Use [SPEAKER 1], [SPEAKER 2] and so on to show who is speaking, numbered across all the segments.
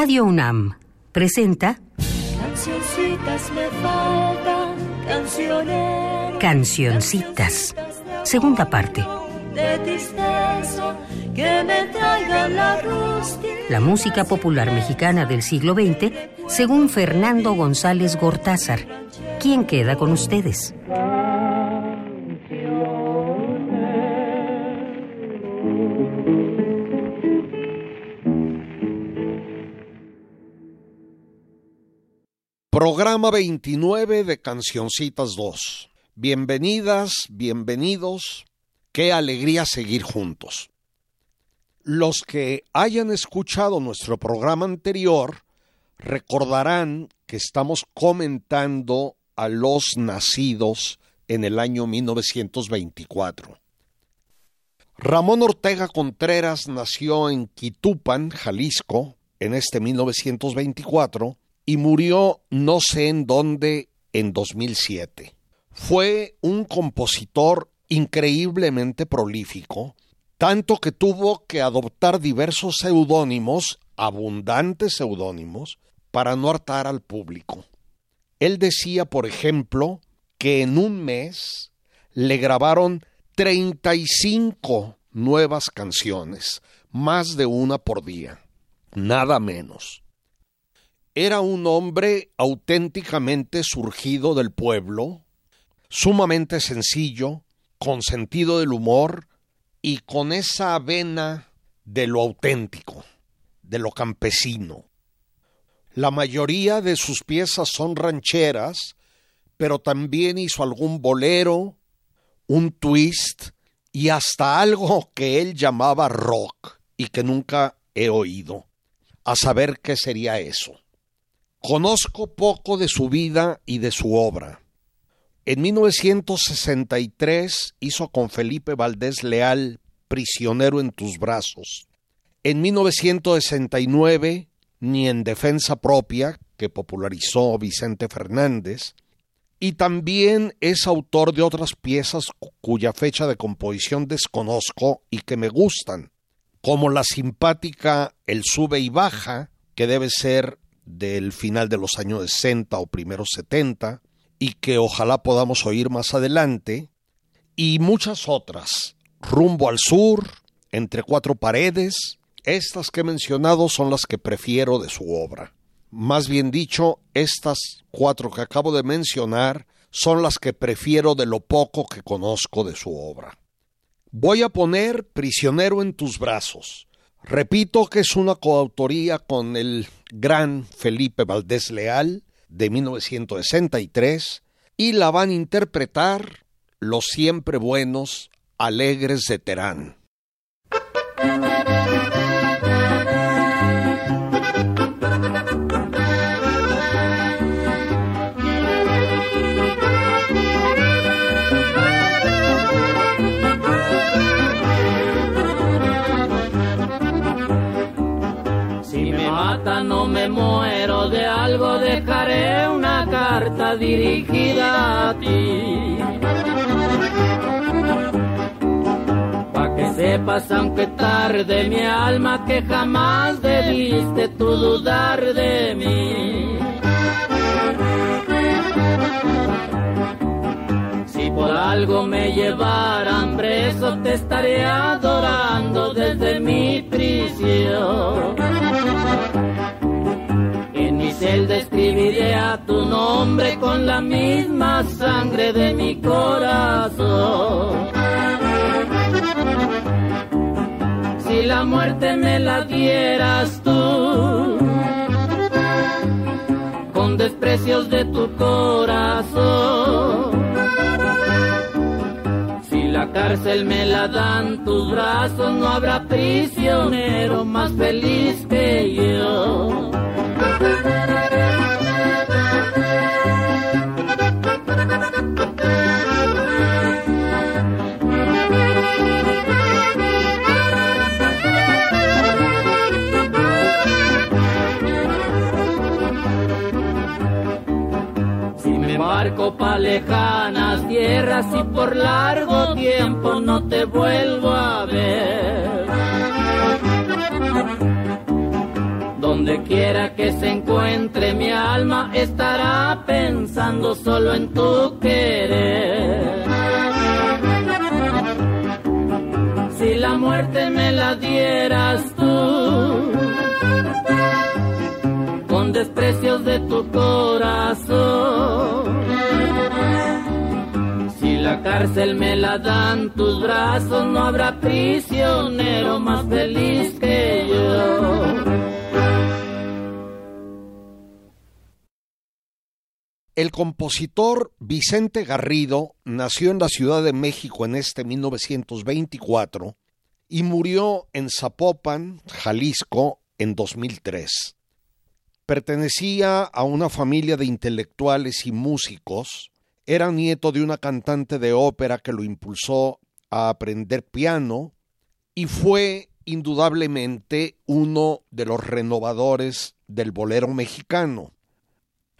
[SPEAKER 1] Radio UNAM presenta
[SPEAKER 2] Cancioncitas me faltan, cancioneros.
[SPEAKER 1] Cancioncitas, segunda parte.
[SPEAKER 2] De tristeza, que me traigan la.
[SPEAKER 1] La música popular mexicana del siglo XX, según Fernando González Gortázar. ¿Quién queda con ustedes?
[SPEAKER 3] Programa 29 de Cancioncitas 2. Bienvenidas, bienvenidos. Qué alegría seguir juntos. Los que hayan escuchado nuestro programa anterior recordarán que estamos comentando a los nacidos en el año 1924. Ramón Ortega Contreras nació en Quitupan, Jalisco, en este 1924 y murió no sé en dónde en 2007. Fue un compositor increíblemente prolífico, tanto que tuvo que adoptar diversos seudónimos, abundantes seudónimos, para no hartar al público. Él decía, por ejemplo, que en un mes le grabaron 35 nuevas canciones, más de una por día, nada menos. Era un hombre auténticamente surgido del pueblo, sumamente sencillo, con sentido del humor y con esa vena de lo auténtico, de lo campesino. La mayoría de sus piezas son rancheras, pero también hizo algún bolero, un twist y hasta algo que él llamaba rock y que nunca he oído. A saber qué sería eso. Conozco poco de su vida y de su obra. En 1963 hizo con Felipe Valdés Leal Prisionero en tus brazos. En 1969, Ni en defensa propia, que popularizó Vicente Fernández, y también es autor de otras piezas cuya fecha de composición desconozco y que me gustan, como la simpática El sube y baja, que debe ser del final de los años 60 o primeros 70 y que ojalá podamos oír más adelante, y muchas otras, rumbo al sur, entre cuatro paredes, estas que he mencionado son las que prefiero de su obra. Más bien dicho, estas cuatro que acabo de mencionar son las que prefiero de lo poco que conozco de su obra. Voy a poner Prisionero en tus brazos, Repito que es una coautoría con el gran Felipe Valdés Leal de 1963 y la van a interpretar los siempre buenos Alegres de Terán.
[SPEAKER 4] De algo, dejaré una carta dirigida a ti. Pa' que sepas, aunque tarde, mi alma, que jamás debiste tú dudar de mí. Si por algo me llevaran preso, te estaré adorando desde mi prisión celda escribiré a tu nombre con la misma sangre de mi corazón. Si la muerte me la dieras tú, con desprecios de tu corazón. La cárcel me la dan tus brazos, no habrá prisionero más feliz que yo. Embarco pa' lejanas tierras y por largo tiempo no te vuelvo a ver Donde quiera que se encuentre mi alma estará pensando solo en tu querer. Si la muerte me la dieras tú, con desprecios de tu corazón. La cárcel me la dan tus brazos, no habrá prisionero más feliz que yo.
[SPEAKER 3] El compositor Vicente Garrido nació en la Ciudad de México en este 1924 y murió en Zapopan, Jalisco, en 2003. Pertenecía a una familia de intelectuales y músicos, era nieto de una cantante de ópera que lo impulsó a aprender piano y fue indudablemente uno de los renovadores del bolero mexicano.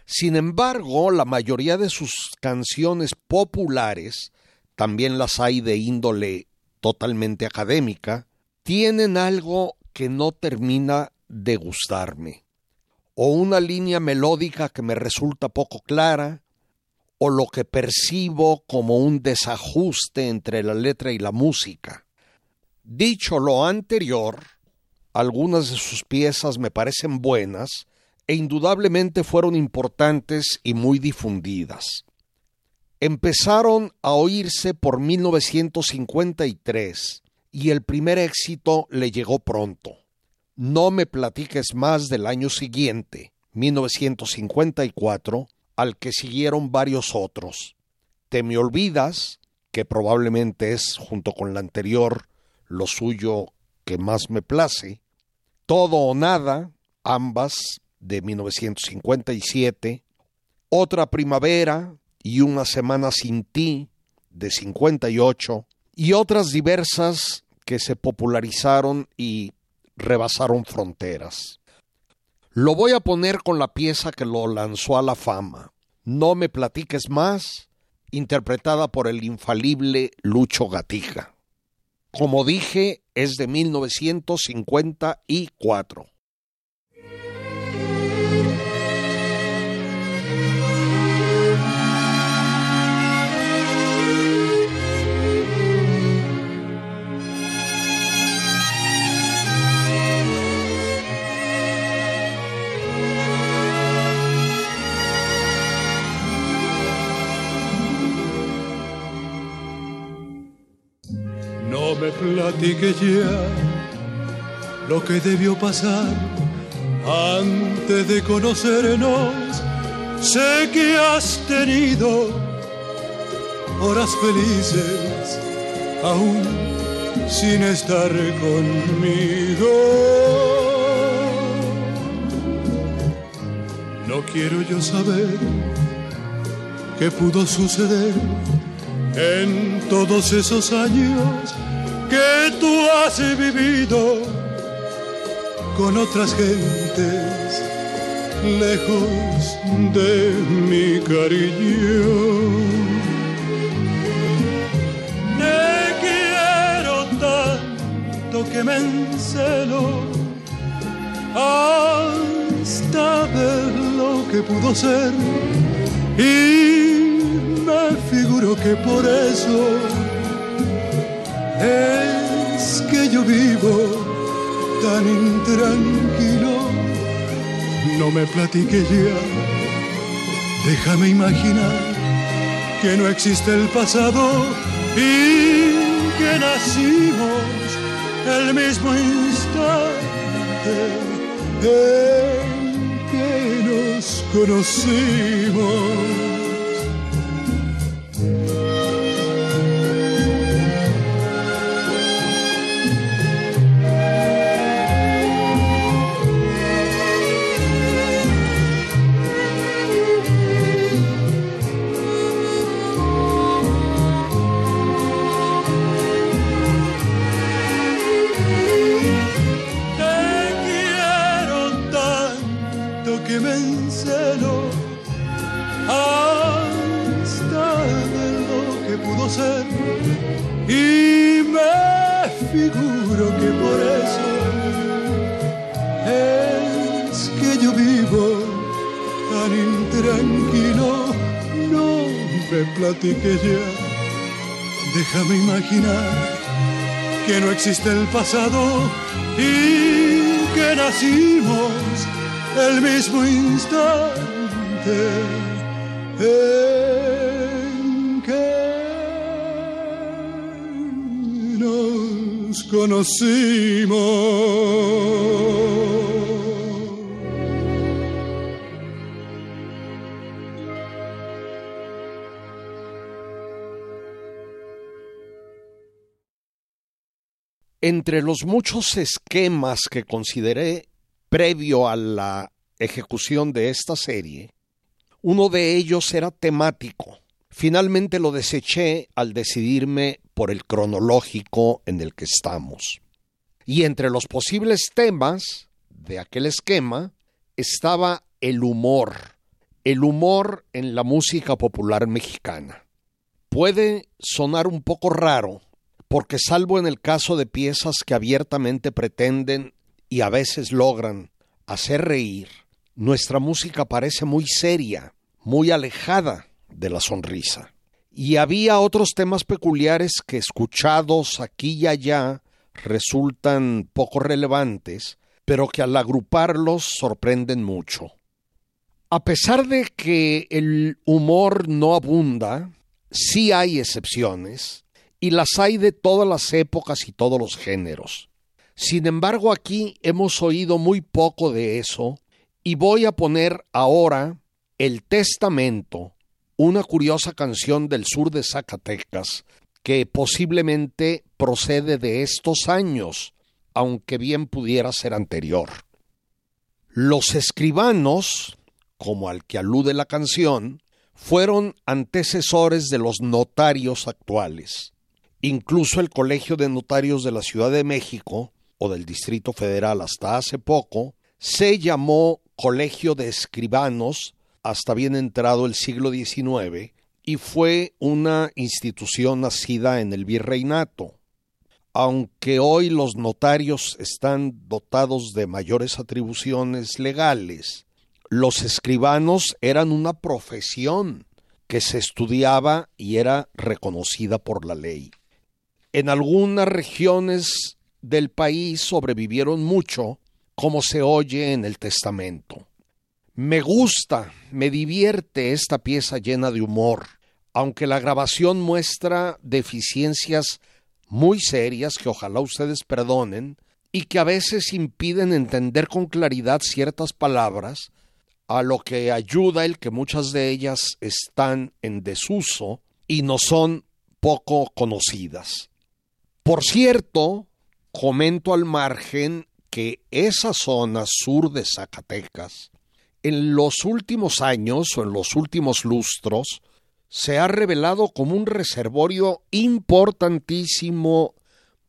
[SPEAKER 3] Sin embargo, la mayoría de sus canciones populares, también las hay de índole totalmente académica, tienen algo que no termina de gustarme, o una línea melódica que me resulta poco clara, o lo que percibo como un desajuste entre la letra y la música. Dicho lo anterior, algunas de sus piezas me parecen buenas, e indudablemente fueron importantes y muy difundidas. Empezaron a oírse por 1953 y el primer éxito le llegó pronto. No me platiques más del año siguiente, 1954, al que siguieron varios otros. Te me olvidas, que probablemente es, junto con la anterior, lo suyo que más me place. Todo o nada, ambas de 1957, Otra Primavera y Una Semana sin ti de 58 y otras diversas que se popularizaron y rebasaron fronteras. Lo voy a poner con la pieza que lo lanzó a la fama, No me platiques más, interpretada por el infalible Lucho Gatija. Como dije, es de 1954.
[SPEAKER 5] Me platique ya lo que debió pasar antes de conocernos. Sé que has tenido horas felices aún sin estar conmigo. No quiero yo saber qué pudo suceder en todos esos años que tú has vivido con otras gentes lejos de mi cariño. Te quiero tanto que me encelo hasta ver lo que pudo ser y me figuro que por eso es que yo vivo tan intranquilo. No me platique ya, déjame imaginar que no existe el pasado y que nacimos el mismo instante en que nos conocimos. figuro que por eso es que yo vivo tan intranquilo. No me platique ya, déjame imaginar que no existe el pasado y que nacimos el mismo instante. Eh. Conocimos.
[SPEAKER 3] Entre los muchos esquemas que consideré previo a la ejecución de esta serie, uno de ellos era temático. Finalmente lo deseché al decidirme por el cronológico en el que estamos. Y entre los posibles temas de aquel esquema estaba el humor, el humor en la música popular mexicana. Puede sonar un poco raro, porque salvo en el caso de piezas que abiertamente pretenden y a veces logran hacer reír, nuestra música parece muy seria, muy alejada de la sonrisa. Y había otros temas peculiares que escuchados aquí y allá resultan poco relevantes, pero que al agruparlos sorprenden mucho. A pesar de que el humor no abunda, sí hay excepciones, y las hay de todas las épocas y todos los géneros. Sin embargo, aquí hemos oído muy poco de eso y voy a poner ahora El Testamento, una curiosa canción del sur de Zacatecas que posiblemente procede de estos años, aunque bien pudiera ser anterior. Los escribanos, como al que alude la canción, fueron antecesores de los notarios actuales. Incluso el Colegio de Notarios de la Ciudad de México, o del Distrito Federal hasta hace poco, se llamó Colegio de Escribanos hasta bien entrado el siglo XIX y fue una institución nacida en el virreinato. Aunque hoy los notarios están dotados de mayores atribuciones legales, los escribanos eran una profesión que se estudiaba y era reconocida por la ley. En algunas regiones del país sobrevivieron mucho, como se oye en el testamento. Me gusta, me divierte esta pieza llena de humor, aunque la grabación muestra deficiencias muy serias que ojalá ustedes perdonen y que a veces impiden entender con claridad ciertas palabras, a lo que ayuda el que muchas de ellas están en desuso y no son poco conocidas. Por cierto, comento al margen que esa zona sur de Zacatecas, en los últimos años o en los últimos lustros, se ha revelado como un reservorio importantísimo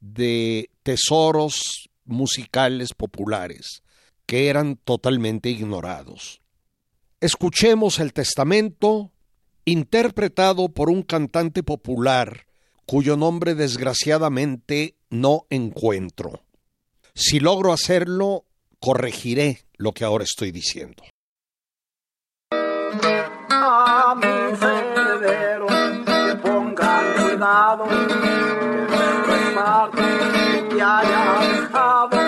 [SPEAKER 3] de tesoros musicales populares que eran totalmente ignorados. Escuchemos el testamento interpretado por un cantante popular cuyo nombre desgraciadamente no encuentro. Si logro hacerlo, corregiré lo que ahora estoy diciendo.
[SPEAKER 6] A mi cerebro que pongan cuidado, que se reparte, que haya dejado,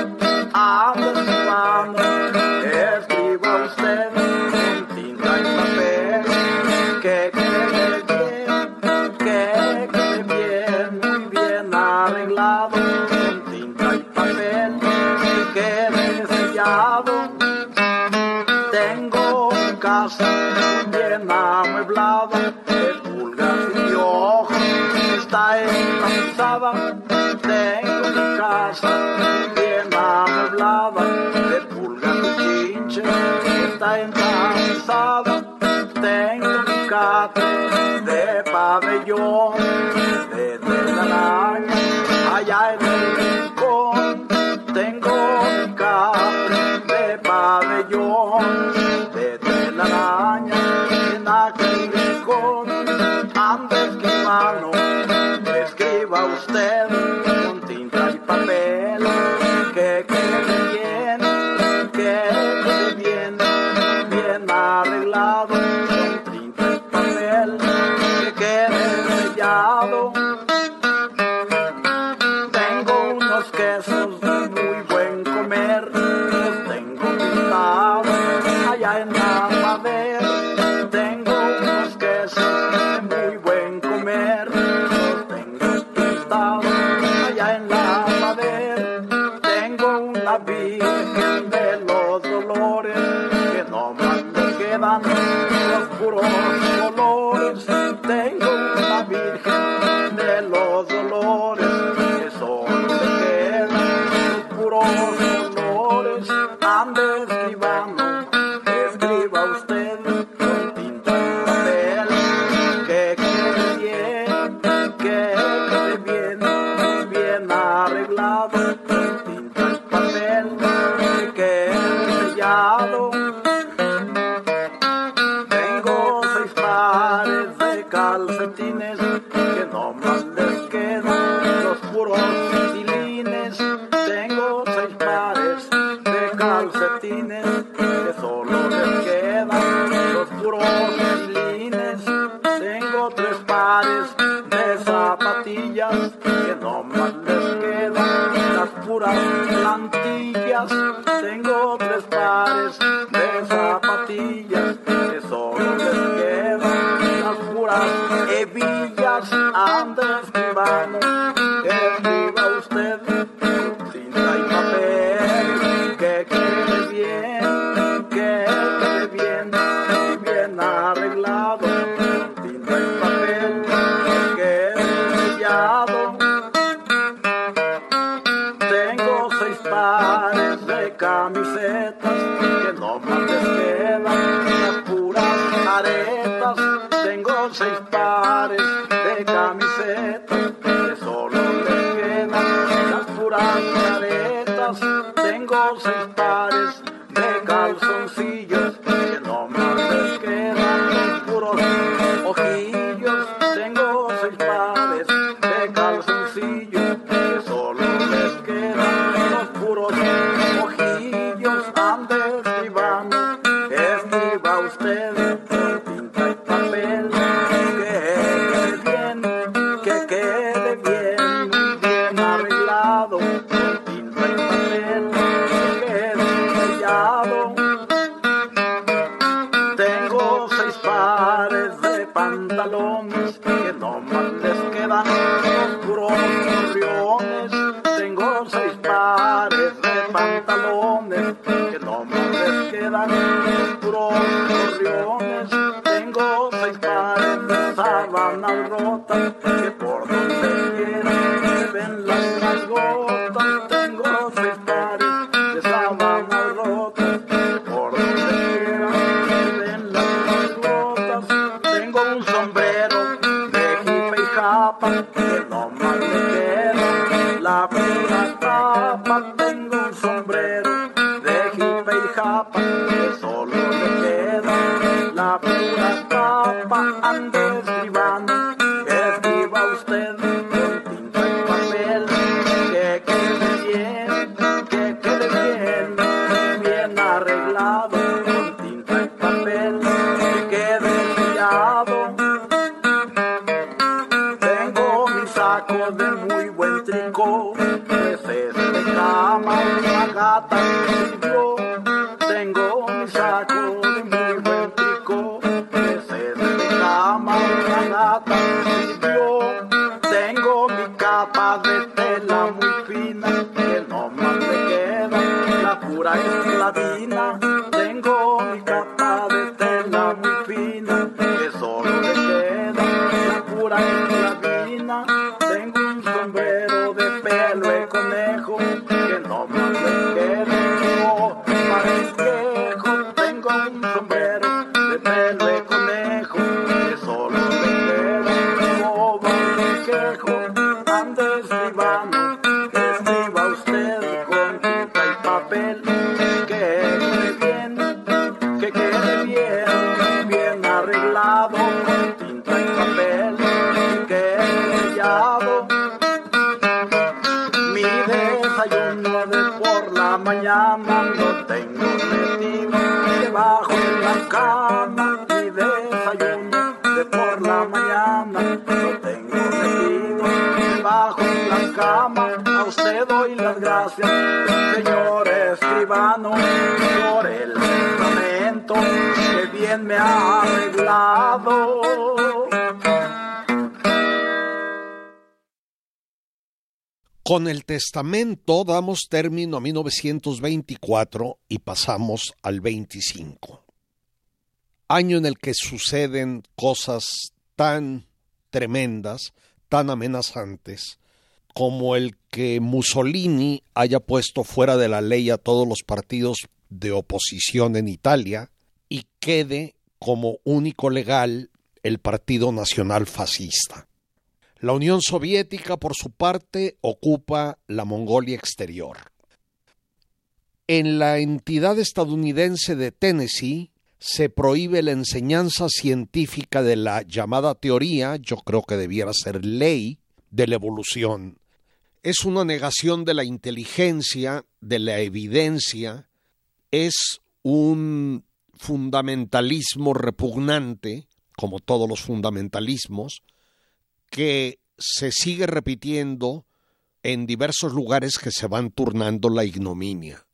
[SPEAKER 6] bien,
[SPEAKER 7] um,
[SPEAKER 3] Con el testamento damos término a 1924 y pasamos al 25. Año en el que suceden cosas tan tremendas, tan amenazantes, como el que Mussolini haya puesto fuera de la ley a todos los partidos de oposición en Italia y quede como único legal el Partido Nacional Fascista. La Unión Soviética, por su parte, ocupa la Mongolia exterior. En la entidad estadounidense de Tennessee se prohíbe la enseñanza científica de la llamada teoría, yo creo que debiera ser ley, de la evolución. Es una negación de la inteligencia, de la evidencia, es un fundamentalismo repugnante, como todos los fundamentalismos, que se sigue repitiendo en diversos lugares que se van turnando la ignominia.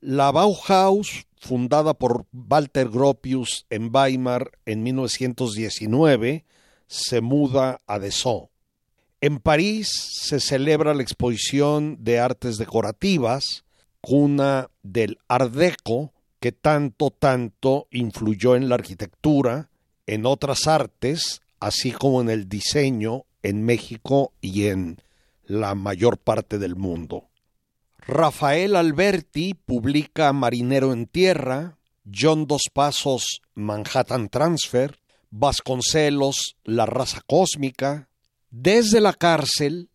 [SPEAKER 3] La Bauhaus, fundada por Walter Gropius en Weimar en 1919, se muda a Dessau. En París se celebra la exposición de artes decorativas, cuna del Art Deco, que tanto, tanto influyó en la arquitectura, en otras artes, así como en el diseño en México y en la mayor parte del mundo. Rafael Alberti publica Marinero en Tierra, John Dos Pasos Manhattan Transfer, Vasconcelos La raza cósmica. Desde la cárcel,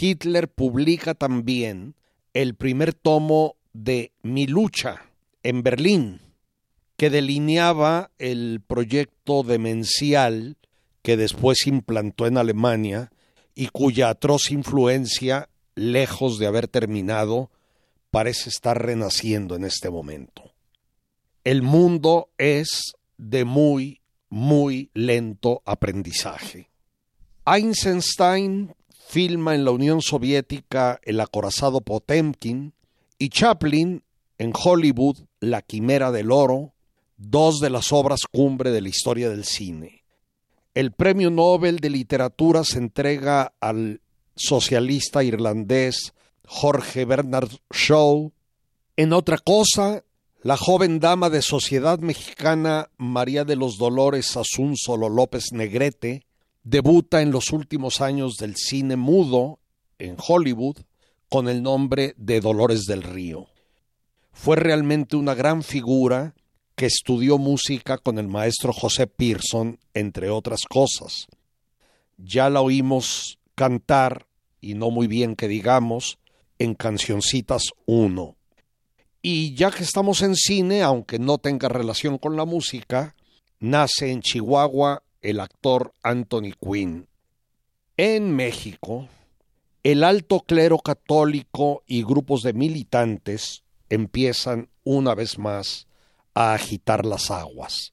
[SPEAKER 3] Hitler publica también el primer tomo de Mi lucha en Berlín, que delineaba el proyecto demencial que después implantó en Alemania y cuya atroz influencia, lejos de haber terminado, parece estar renaciendo en este momento. El mundo es de muy, muy lento aprendizaje. Eisenstein filma en la Unión Soviética El acorazado Potemkin y Chaplin en Hollywood La Quimera del Oro, dos de las obras cumbre de la historia del cine. El Premio Nobel de Literatura se entrega al socialista irlandés Jorge Bernard Shaw. En otra cosa, la joven dama de sociedad mexicana María de los Dolores Solo López Negrete debuta en los últimos años del cine mudo en Hollywood con el nombre de Dolores del Río. Fue realmente una gran figura que estudió música con el maestro José Pearson, entre otras cosas. Ya la oímos cantar, y no muy bien que digamos, en Cancioncitas 1. Y ya que estamos en cine, aunque no tenga relación con la música, nace en Chihuahua el actor Anthony Quinn. En México, el alto clero católico y grupos de militantes empiezan una vez más a agitar las aguas.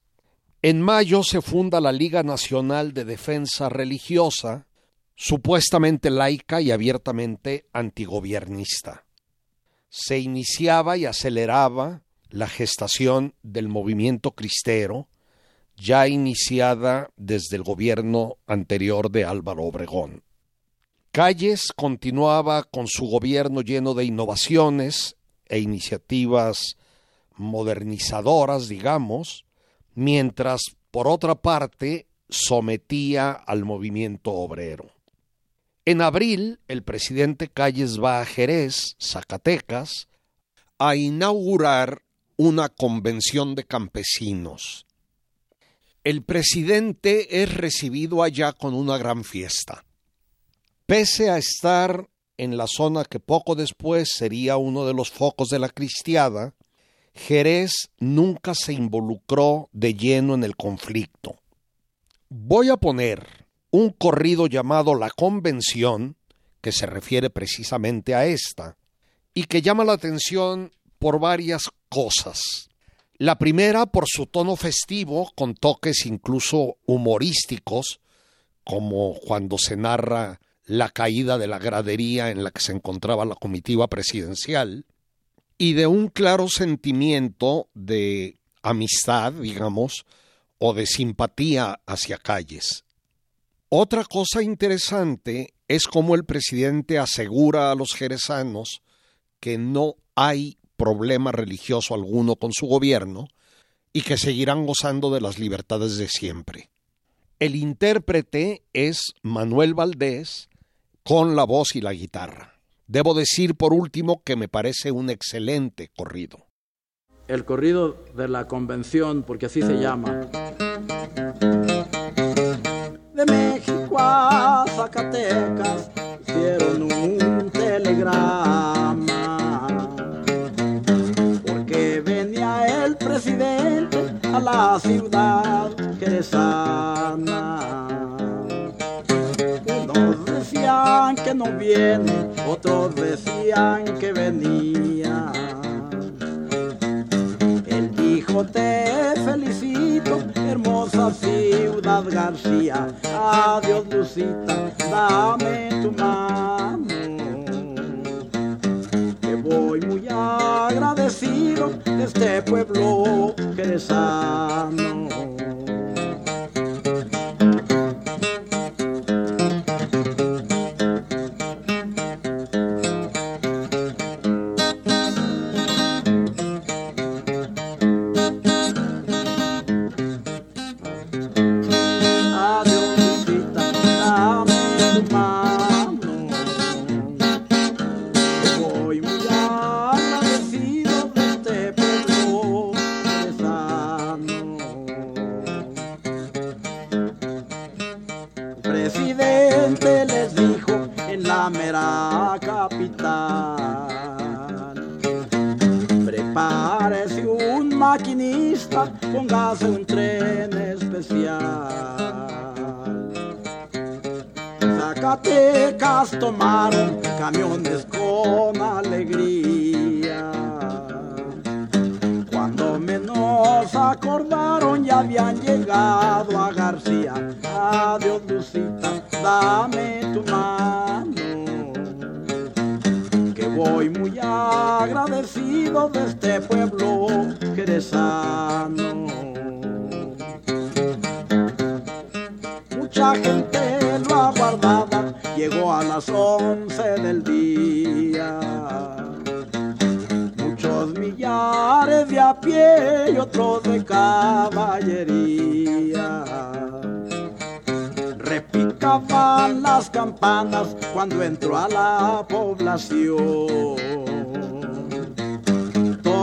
[SPEAKER 3] En mayo se funda la Liga Nacional de Defensa Religiosa, supuestamente laica y abiertamente antigobiernista. Se iniciaba y aceleraba la gestación del movimiento cristero, ya iniciada desde el gobierno anterior de Álvaro Obregón. Calles continuaba con su gobierno lleno de innovaciones e iniciativas modernizadoras, digamos, mientras por otra parte sometía al movimiento obrero. En abril, el presidente Calles va a Jerez, Zacatecas, a inaugurar una convención de campesinos. El presidente es recibido allá con una gran fiesta. Pese a estar en la zona que poco después sería uno de los focos de la cristiada, Jerez nunca se involucró de lleno en el conflicto. Voy a poner un corrido llamado La Convención, que se refiere precisamente a esta, y que llama la atención por varias cosas. La primera por su tono festivo, con toques incluso humorísticos, como cuando se narra la caída de la gradería en la que se encontraba la comitiva presidencial, y de un claro sentimiento de amistad, digamos, o de simpatía hacia calles. Otra cosa interesante es cómo el presidente asegura a los jerezanos que no hay problema religioso alguno con su gobierno y que seguirán gozando de las libertades de siempre. El intérprete es Manuel Valdés con la voz y la guitarra. Debo decir por último que me parece un excelente corrido.
[SPEAKER 6] El corrido de la convención, porque así se llama. De México a Zacatecas hicieron un telegrama. Porque venía el presidente a la ciudad que que no viene, otros decían que venía. Él dijo te felicito, hermosa ciudad García. Adiós Lucita, dame tu mano. Que voy muy agradecido de este pueblo jerezano. Adiós,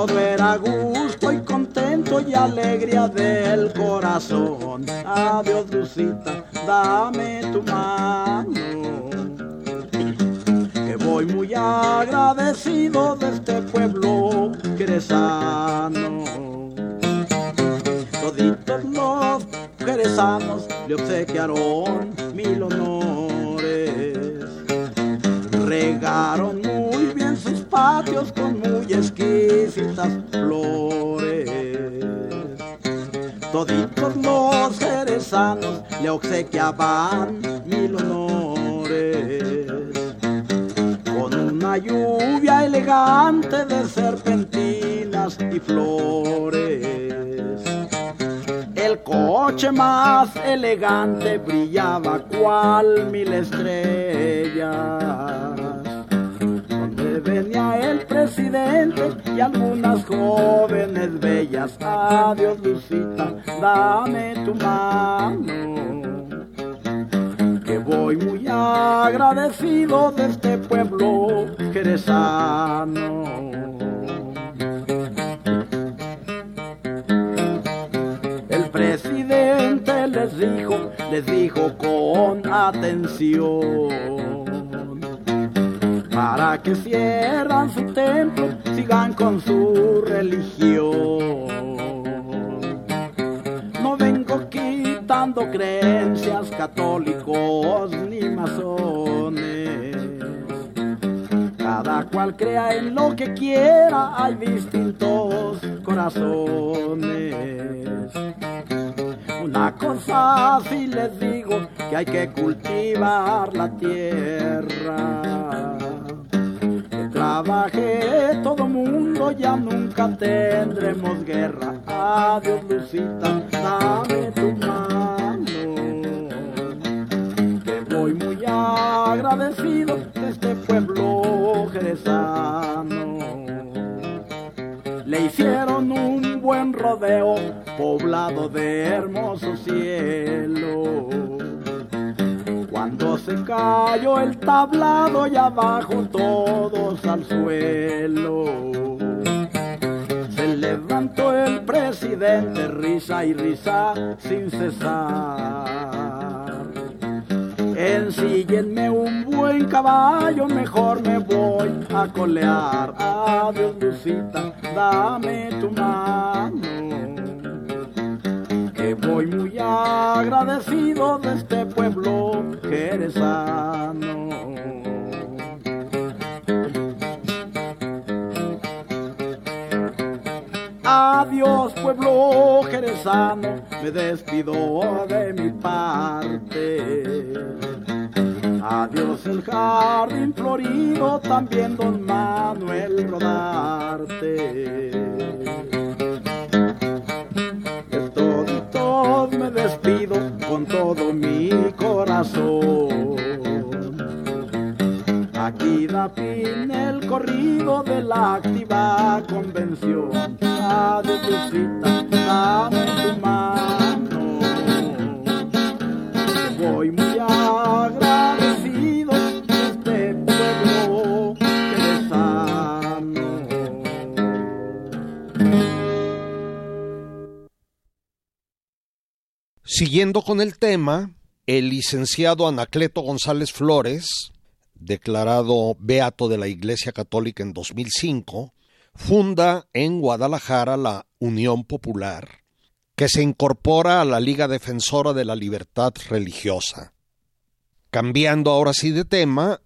[SPEAKER 6] Todo era gusto y contento y alegría del corazón. Adiós, Lucita, dame tu mano. Que voy muy agradecido de este pueblo jerezano. Toditos los jerezanos le obsequiaron mil honores. Regaron con muy exquisitas flores. Toditos los jerezanos le obsequiaban mil honores con una lluvia elegante de serpentinas y flores. El coche más elegante brillaba cual mil estrellas. Venía el presidente y algunas jóvenes bellas. Adiós, Lucita, dame tu mano que voy muy agradecido de este pueblo jerezano. El presidente les dijo, les dijo con atención, para que cierran su templo, sigan con su religión. No vengo quitando creencias católicos ni masones. Cada cual crea en lo que quiera, hay distintos corazones. Una cosa sí les digo, que hay que cultivar la tierra. Que ya bajé todo mundo, ya nunca tendremos guerra. Adiós, Lucita, dame tu mano. Te voy muy agradecido de este pueblo jerezano. Le hicieron un buen rodeo, poblado de hermoso cielo. Cuando se cayó el tablado y abajo todos al suelo. Se levantó el presidente, risa y risa sin cesar. Ensíguenme un buen caballo, mejor me voy a colear. Adiós, Lucita, dame tu mano. Voy muy agradecido de este pueblo sano. Adiós pueblo jerezano, me despido de mi parte. Adiós el jardín florido, también don Manuel Rodarte. Me despido con todo mi corazón. Aquí da fin el corrido de la activa convención. Adiós, Lucita, dame tu mano.
[SPEAKER 3] Siguiendo con el tema, el licenciado Anacleto González Flores, declarado beato de la Iglesia Católica en 2005, funda en Guadalajara la Unión Popular, que se incorpora a la Liga Defensora de la Libertad Religiosa. Cambiando ahora sí de tema,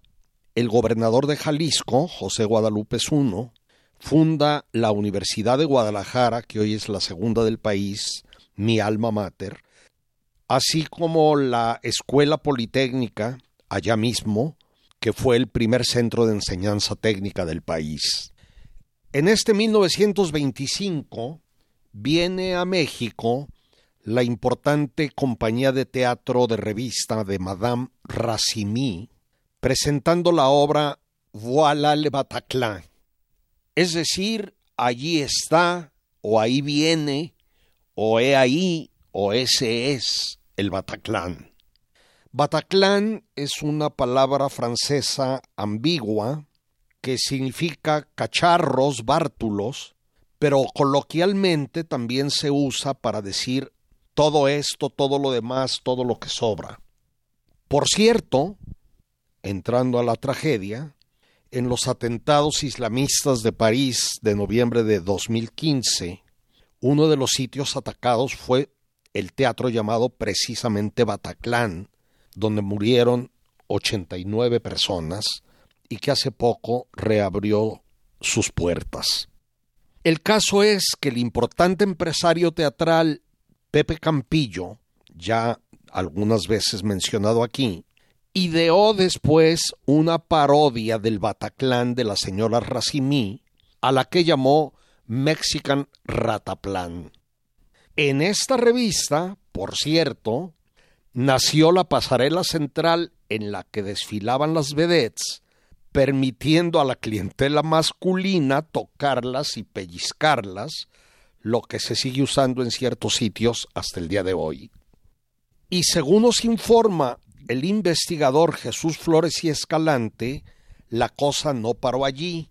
[SPEAKER 3] el gobernador de Jalisco, José Guadalupe Zuno, funda la Universidad de Guadalajara, que hoy es la segunda del país, mi alma mater, así como la Escuela Politécnica, allá mismo, que fue el primer centro de enseñanza técnica del país. En este 1925 viene a México la importante compañía de teatro de revista de Madame Racimi, presentando la obra Voilà le Bataclan, es decir, allí está, o ahí viene, o he ahí, o ese es el Bataclan. Bataclan es una palabra francesa ambigua que significa cacharros, bártulos, pero coloquialmente también se usa para decir todo esto, todo lo demás, todo lo que sobra. Por cierto, entrando a la tragedia, en los atentados islamistas de París de noviembre de 2015, uno de los sitios atacados fue el teatro llamado precisamente Bataclan, donde murieron 89 personas y que hace poco reabrió sus puertas. El caso es que el importante empresario teatral Pepe Campillo, ya algunas veces mencionado aquí, ideó después una parodia del Bataclan de la señora Racimí, a la que llamó Mexican Rataplan. En esta revista, por cierto, nació la pasarela central en la que desfilaban las vedettes, permitiendo a la clientela masculina tocarlas y pellizcarlas, lo que se sigue usando en ciertos sitios hasta el día de hoy. Y según nos informa el investigador Jesús Flores y Escalante, la cosa no paró allí,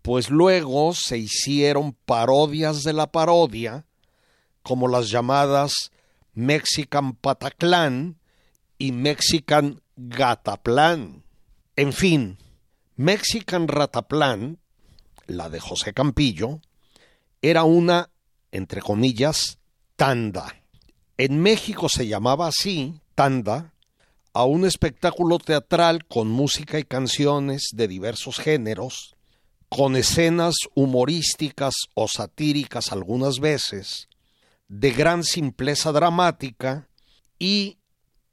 [SPEAKER 3] pues luego se hicieron parodias de la parodia, como las llamadas Mexican Pataclan y Mexican Gataplan. En fin, Mexican Rataplan, la de José Campillo, era una, entre comillas, tanda. En México se llamaba así, tanda, a un espectáculo teatral con música y canciones de diversos géneros, con escenas humorísticas o satíricas algunas veces, de gran simpleza dramática y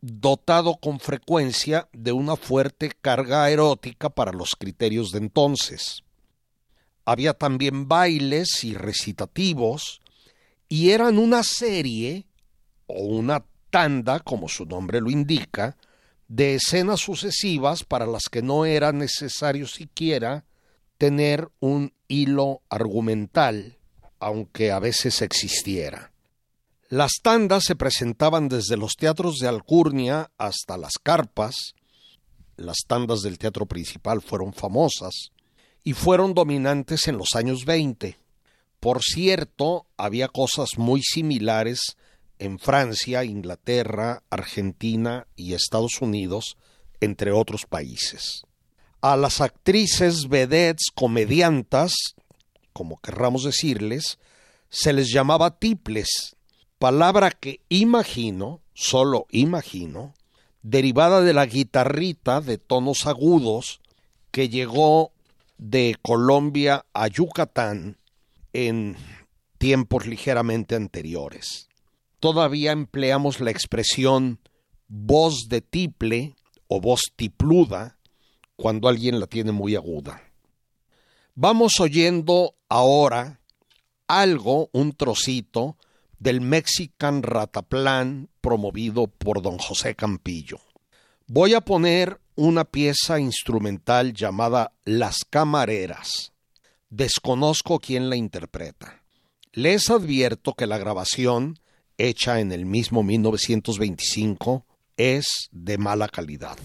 [SPEAKER 3] dotado con frecuencia de una fuerte carga erótica para los criterios de entonces. había también bailes y recitativos, y eran una serie o una tanda, como su nombre lo indica, de escenas sucesivas para las que no era necesario siquiera tener un hilo argumental, aunque a veces existiera. Las tandas se presentaban desde los teatros de Alcurnia hasta las carpas, las tandas del teatro principal fueron famosas y fueron dominantes en los años 20. Por cierto, había cosas muy similares en Francia, Inglaterra, Argentina y Estados Unidos, entre otros países. A las actrices, vedettes, comediantas, como querramos decirles, se les llamaba tiples, palabra que imagino, solo imagino, derivada de la guitarrita de tonos agudos que llegó de Colombia a Yucatán en tiempos ligeramente anteriores. Todavía empleamos la expresión voz de tiple o voz tipluda cuando alguien la tiene muy aguda. Vamos oyendo ahora algo, un trocito, del Mexican Rataplan promovido por don José Campillo. Voy a poner una pieza instrumental llamada Las Camareras. Desconozco quién la interpreta. Les advierto que la grabación, hecha en el mismo 1925, es de mala calidad.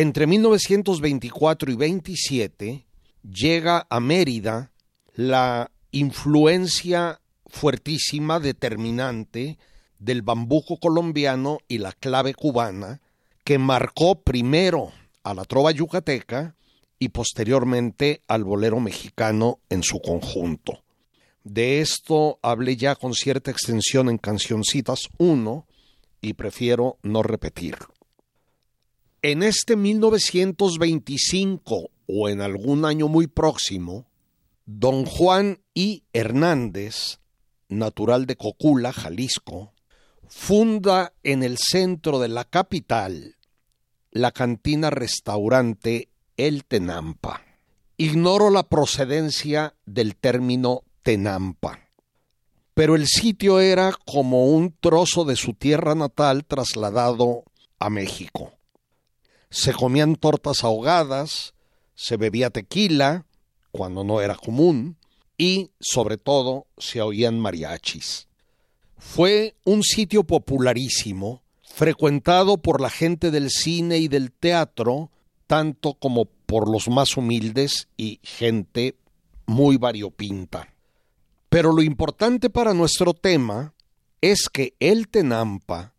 [SPEAKER 3] Entre 1924 y 27 llega a Mérida la influencia fuertísima, determinante del bambuco colombiano y la clave cubana, que marcó primero a la trova yucateca y posteriormente al bolero mexicano en su conjunto. De esto hablé ya con cierta extensión en Cancioncitas 1 y prefiero no repetir. En este 1925 o en algún año muy próximo, don Juan I. Hernández, natural de Cocula, Jalisco, funda en el centro de la capital la cantina restaurante El Tenampa. Ignoro la procedencia del término Tenampa, pero el sitio era como un trozo de su tierra natal trasladado a México. Se comían tortas ahogadas, se bebía tequila, cuando no era común, y, sobre todo, se oían mariachis. Fue un sitio popularísimo, frecuentado por la gente del cine y del teatro, tanto como por los más humildes y gente muy variopinta. Pero lo importante para nuestro tema es que el Tenampa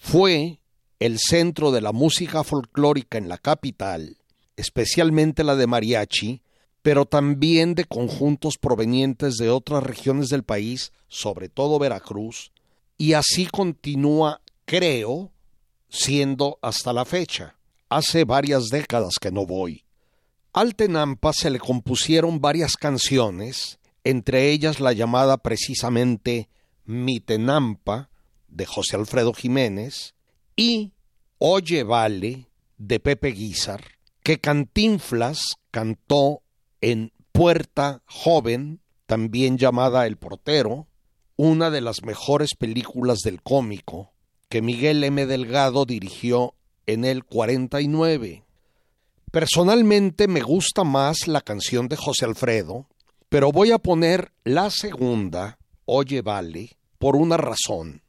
[SPEAKER 3] fue el centro de la música folclórica en la capital, especialmente la de mariachi, pero también de conjuntos provenientes de otras regiones del país, sobre todo Veracruz, y así continúa, creo, siendo hasta la fecha. Hace varias décadas que no voy. Al Tenampa se le compusieron varias canciones, entre ellas la llamada precisamente Mi Tenampa, de José Alfredo Jiménez, y Oye Vale, de Pepe Guizar, que Cantinflas cantó en Puerta Joven, también llamada El Portero, una de las mejores películas del cómico que Miguel M. Delgado dirigió en el 49. Personalmente me gusta más la canción de José Alfredo, pero voy a poner la segunda, Oye Vale, por una razón.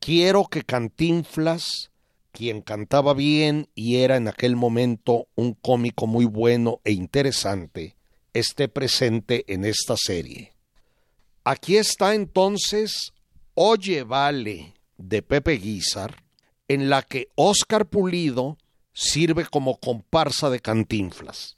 [SPEAKER 3] Quiero que Cantinflas, quien cantaba bien y era en aquel momento un cómico muy bueno e interesante, esté presente en esta serie. Aquí está entonces Oye Vale de Pepe Guizar, en la que Óscar Pulido sirve como comparsa de Cantinflas.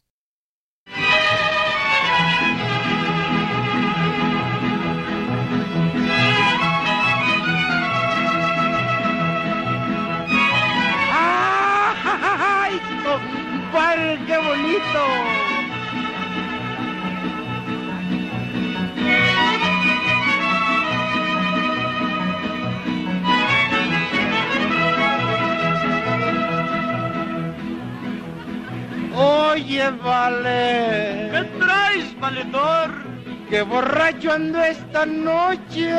[SPEAKER 8] Oye, vale.
[SPEAKER 9] ¿Qué traes, valedor?
[SPEAKER 8] Que borracho ando esta noche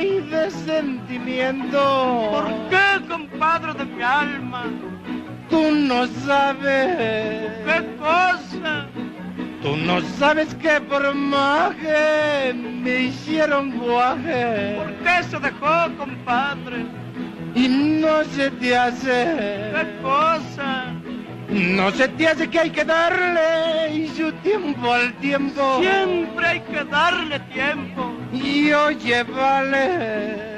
[SPEAKER 8] y de sentimiento.
[SPEAKER 9] ¿Por qué, compadre de mi alma?
[SPEAKER 8] Tú no sabes.
[SPEAKER 9] ¿Qué cosa?
[SPEAKER 8] Tú no sabes que por maje me hicieron guaje.
[SPEAKER 9] ¿Por qué se dejó, compadre?
[SPEAKER 8] Y no se te hace.
[SPEAKER 9] ¿Qué cosa?
[SPEAKER 8] No se te hace que hay que darle y su tiempo al tiempo.
[SPEAKER 9] Siempre hay que darle tiempo.
[SPEAKER 8] Y oye, vale,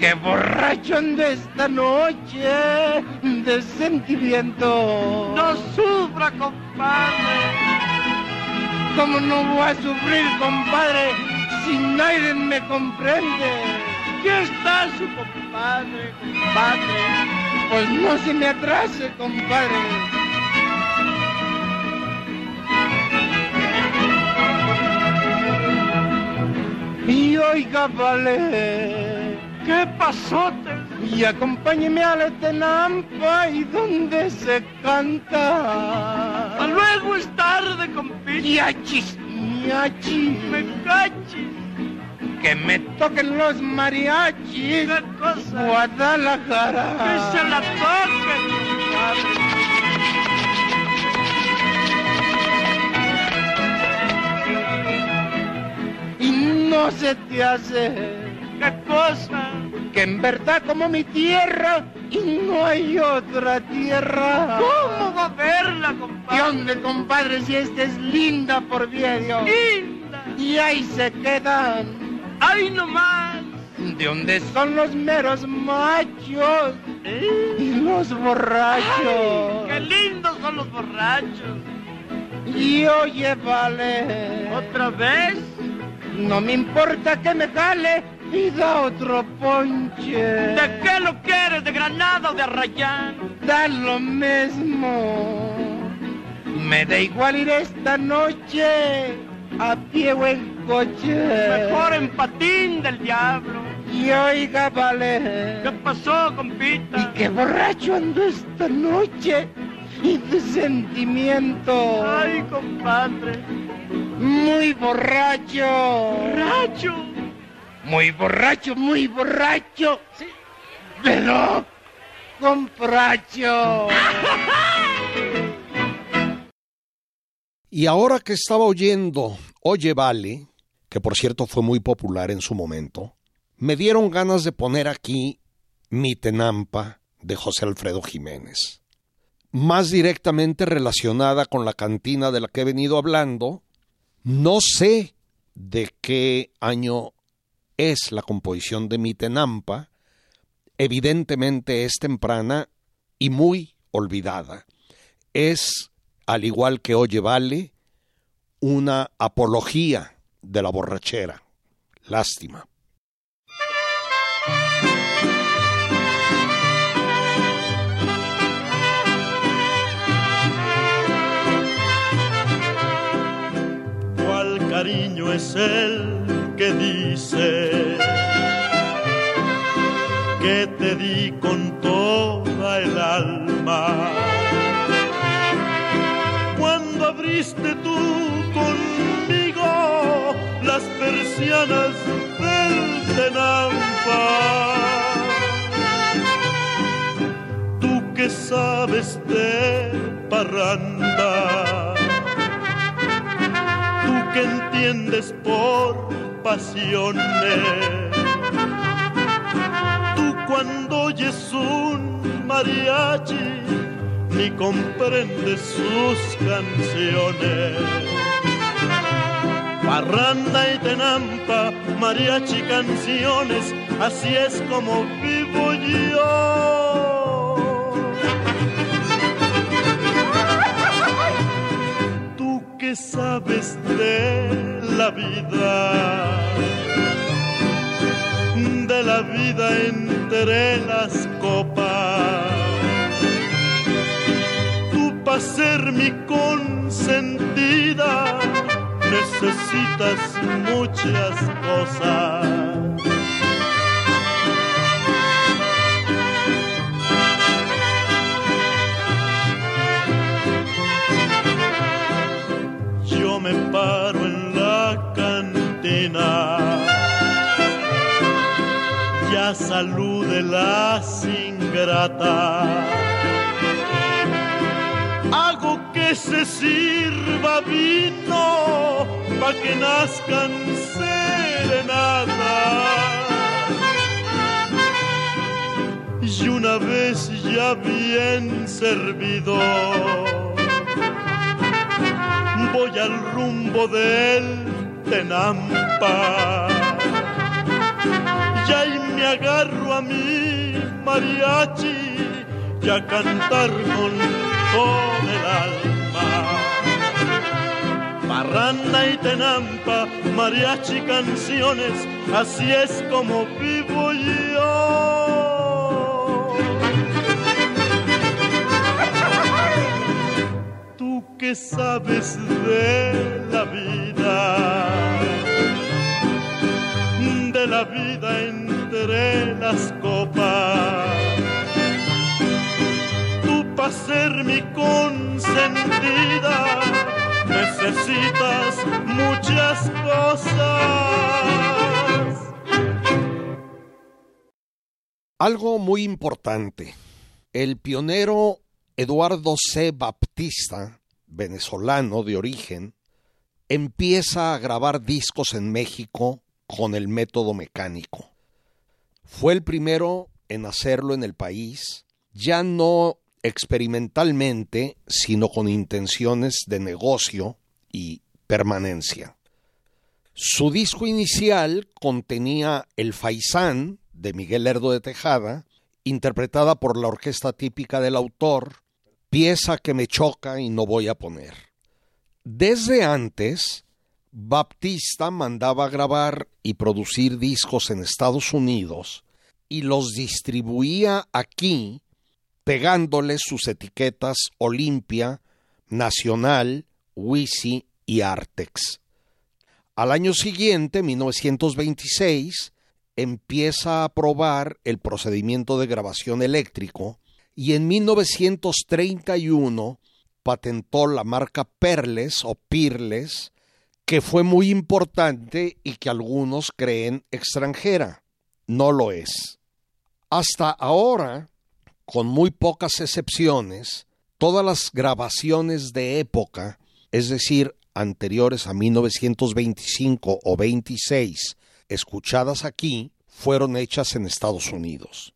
[SPEAKER 8] que borracho ando esta noche de sentimiento.
[SPEAKER 9] No sufra, compadre.
[SPEAKER 8] ¿Cómo no voy a sufrir, compadre, si nadie me comprende?
[SPEAKER 9] Aquí está su compadre, compadre.
[SPEAKER 8] Pues no se me atrase, compadre. Y oiga, vale,
[SPEAKER 9] ¿qué pasó?
[SPEAKER 8] Y acompáñeme a la Tenampa y donde se canta.
[SPEAKER 9] A luego es tarde, compito.
[SPEAKER 8] Yachis, yachis.
[SPEAKER 9] Me cachis.
[SPEAKER 8] Que me toquen los mariachis.
[SPEAKER 9] ¿Qué cosa?
[SPEAKER 8] Guadalajara.
[SPEAKER 9] Que se la toquen.
[SPEAKER 8] Y no se te hace.
[SPEAKER 9] ¿Qué cosa?
[SPEAKER 8] Que en verdad como mi tierra y no hay otra tierra.
[SPEAKER 9] ¿Cómo va a verla, compadre?
[SPEAKER 8] ¿Y dónde, compadre, si esta es linda por medio?
[SPEAKER 9] Linda.
[SPEAKER 8] Y ahí se quedan.
[SPEAKER 9] ¡Ay, no más!
[SPEAKER 8] ¿De dónde son los meros machos?
[SPEAKER 9] ¿Eh?
[SPEAKER 8] Y los borrachos.
[SPEAKER 9] Ay, ¡Qué lindos son los borrachos!
[SPEAKER 8] Y oye, vale.
[SPEAKER 9] ¿Otra vez?
[SPEAKER 8] No me importa que me jale y da otro ponche.
[SPEAKER 9] ¿De qué lo quieres? ¿De Granada o de Arrayán?
[SPEAKER 8] Da lo mismo. Me da igual ir esta noche a pie o en coche.
[SPEAKER 9] Mejor en patín del diablo.
[SPEAKER 8] Y oiga, vale.
[SPEAKER 9] ¿Qué pasó, compita?
[SPEAKER 8] Y qué borracho ando esta noche. Y de sentimiento.
[SPEAKER 9] Ay, compadre.
[SPEAKER 8] Muy borracho.
[SPEAKER 9] ¿Borracho?
[SPEAKER 8] Muy borracho, muy borracho. Sí. Pero compracho.
[SPEAKER 3] Y ahora que estaba oyendo Oye Vale, que por cierto fue muy popular en su momento, me dieron ganas de poner aquí Mi Tenampa de José Alfredo Jiménez. Más directamente relacionada con la cantina de la que he venido hablando, no sé de qué año es la composición de Mi Tenampa, evidentemente es temprana y muy olvidada. Es al igual que Oye Vale, una apología de la borrachera. Lástima.
[SPEAKER 10] ¿Cuál cariño es el dice que te di con toda el alma? abriste tú conmigo las persianas del Tenampa. Tú que sabes de parranda, tú que entiendes por pasiones, tú cuando oyes un mariachi ni comprende sus canciones. Parranda y tenampa, mariachi canciones, así es como vivo yo. Sabes de la vida, de la vida entre las copas para ser mi consentida necesitas muchas cosas. Ya salude las ingratas hago que se sirva vino pa' que nazcan serenatas. Y una vez ya bien servido, voy al rumbo del Tenampa. Y ahí me agarro a mi mariachi y a cantar con con el alma. Parranda y tenampa, mariachi canciones, así es como vivo yo. Que sabes de la vida, de la vida entre las copas para ser mi consentida necesitas muchas cosas.
[SPEAKER 3] Algo muy importante. El pionero Eduardo C. Baptista, venezolano de origen, empieza a grabar discos en México con el método mecánico. Fue el primero en hacerlo en el país, ya no experimentalmente, sino con intenciones de negocio y permanencia. Su disco inicial contenía El Faisán de Miguel Lerdo de Tejada, interpretada por la orquesta típica del autor, pieza que me choca y no voy a poner. Desde antes, Baptista mandaba grabar y producir discos en Estados Unidos y los distribuía aquí pegándoles sus etiquetas Olimpia, Nacional, Wisi y Artex. Al año siguiente, 1926, empieza a probar el procedimiento de grabación eléctrico y en 1931 patentó la marca Perles o Pirles, que fue muy importante y que algunos creen extranjera. No lo es. Hasta ahora, con muy pocas excepciones, todas las grabaciones de época, es decir, anteriores a 1925 o 26, escuchadas aquí, fueron hechas en Estados Unidos.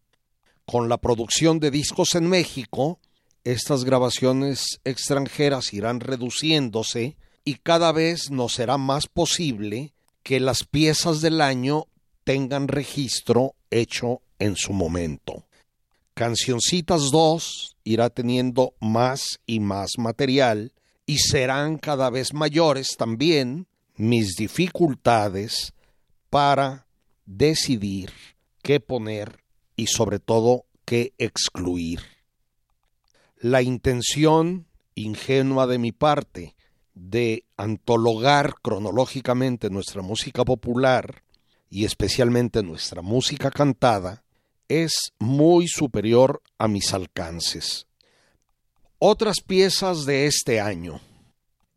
[SPEAKER 3] Con la producción de discos en México, estas grabaciones extranjeras irán reduciéndose y cada vez nos será más posible que las piezas del año tengan registro hecho en su momento. Cancioncitas 2 irá teniendo más y más material y serán cada vez mayores también mis dificultades para decidir qué poner y sobre todo qué excluir. La intención ingenua de mi parte de antologar cronológicamente nuestra música popular y especialmente nuestra música cantada es muy superior a mis alcances. Otras piezas de este año.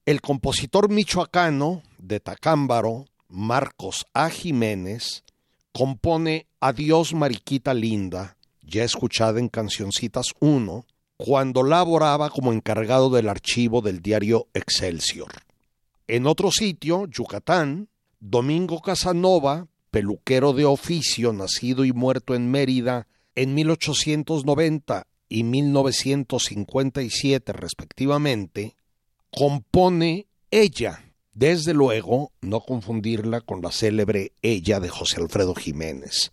[SPEAKER 3] El compositor michoacano de Tacámbaro, Marcos A. Jiménez, compone Adiós Mariquita Linda, ya escuchada en Cancioncitas 1, cuando laboraba como encargado del archivo del diario Excelsior. En otro sitio, Yucatán, Domingo Casanova, peluquero de oficio, nacido y muerto en Mérida en 1890 y 1957 respectivamente, compone Ella, desde luego no confundirla con la célebre Ella de José Alfredo Jiménez.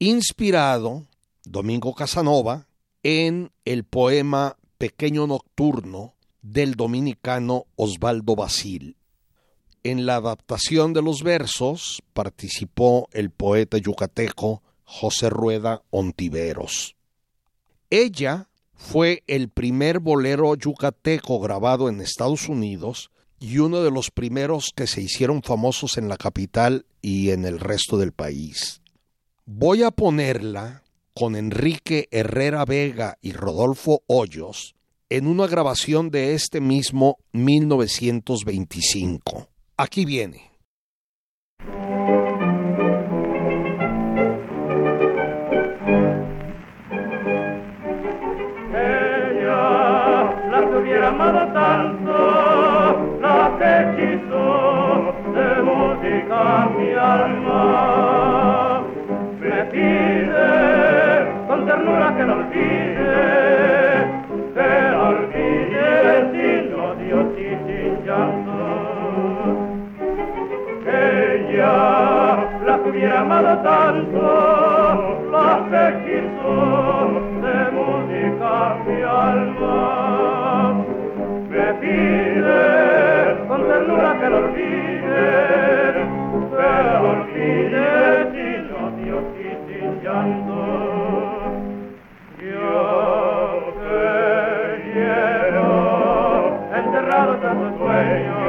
[SPEAKER 3] Inspirado, Domingo Casanova, en el poema Pequeño Nocturno del dominicano Osvaldo Basil. En la adaptación de los versos participó el poeta yucateco José Rueda Ontiveros. Ella fue el primer bolero yucateco grabado en Estados Unidos y uno de los primeros que se hicieron famosos en la capital y en el resto del país. Voy a ponerla con Enrique Herrera Vega y Rodolfo Hoyos en una grabación de este mismo 1925. Aquí viene.
[SPEAKER 11] Hubiera amado tanto, la que quiso de música mi alma. Me pide con ternura que la olvide, que la olvide sin odio y sin llanto. Yo te quiero enterrado tras los sueños,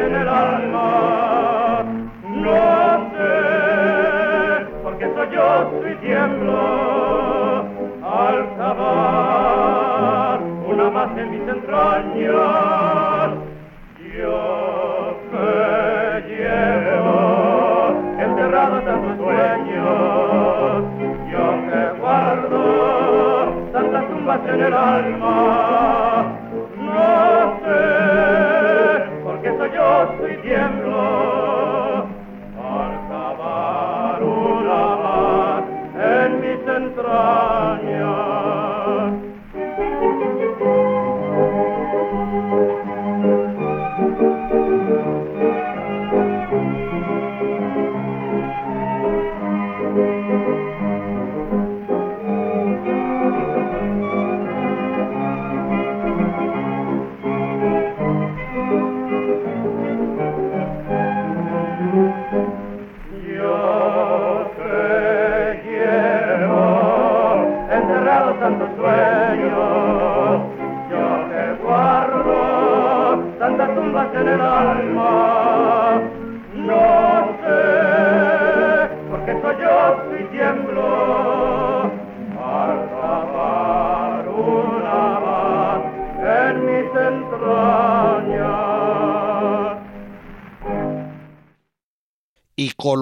[SPEAKER 11] en el alma. No sé, porque soy yo, soy tiemblo, al cavar una más en mis entrañas. Yo te llevo enterrado tantos sueños, yo te guardo tantas tumbas en el alma. No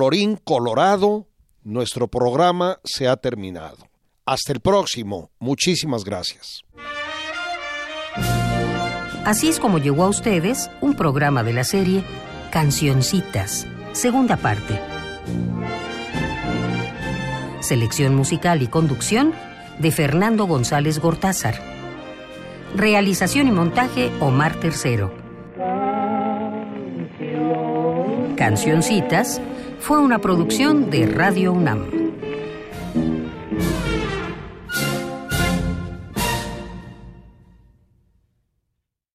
[SPEAKER 3] colorín colorado, nuestro programa se ha terminado. Hasta el próximo. Muchísimas gracias.
[SPEAKER 1] Así es como llegó a ustedes un programa de la serie Cancioncitas, segunda parte. Selección musical y conducción de Fernando González Gortázar. Realización y montaje Omar Tercero. Cancioncitas fue una producción de Radio UNAM.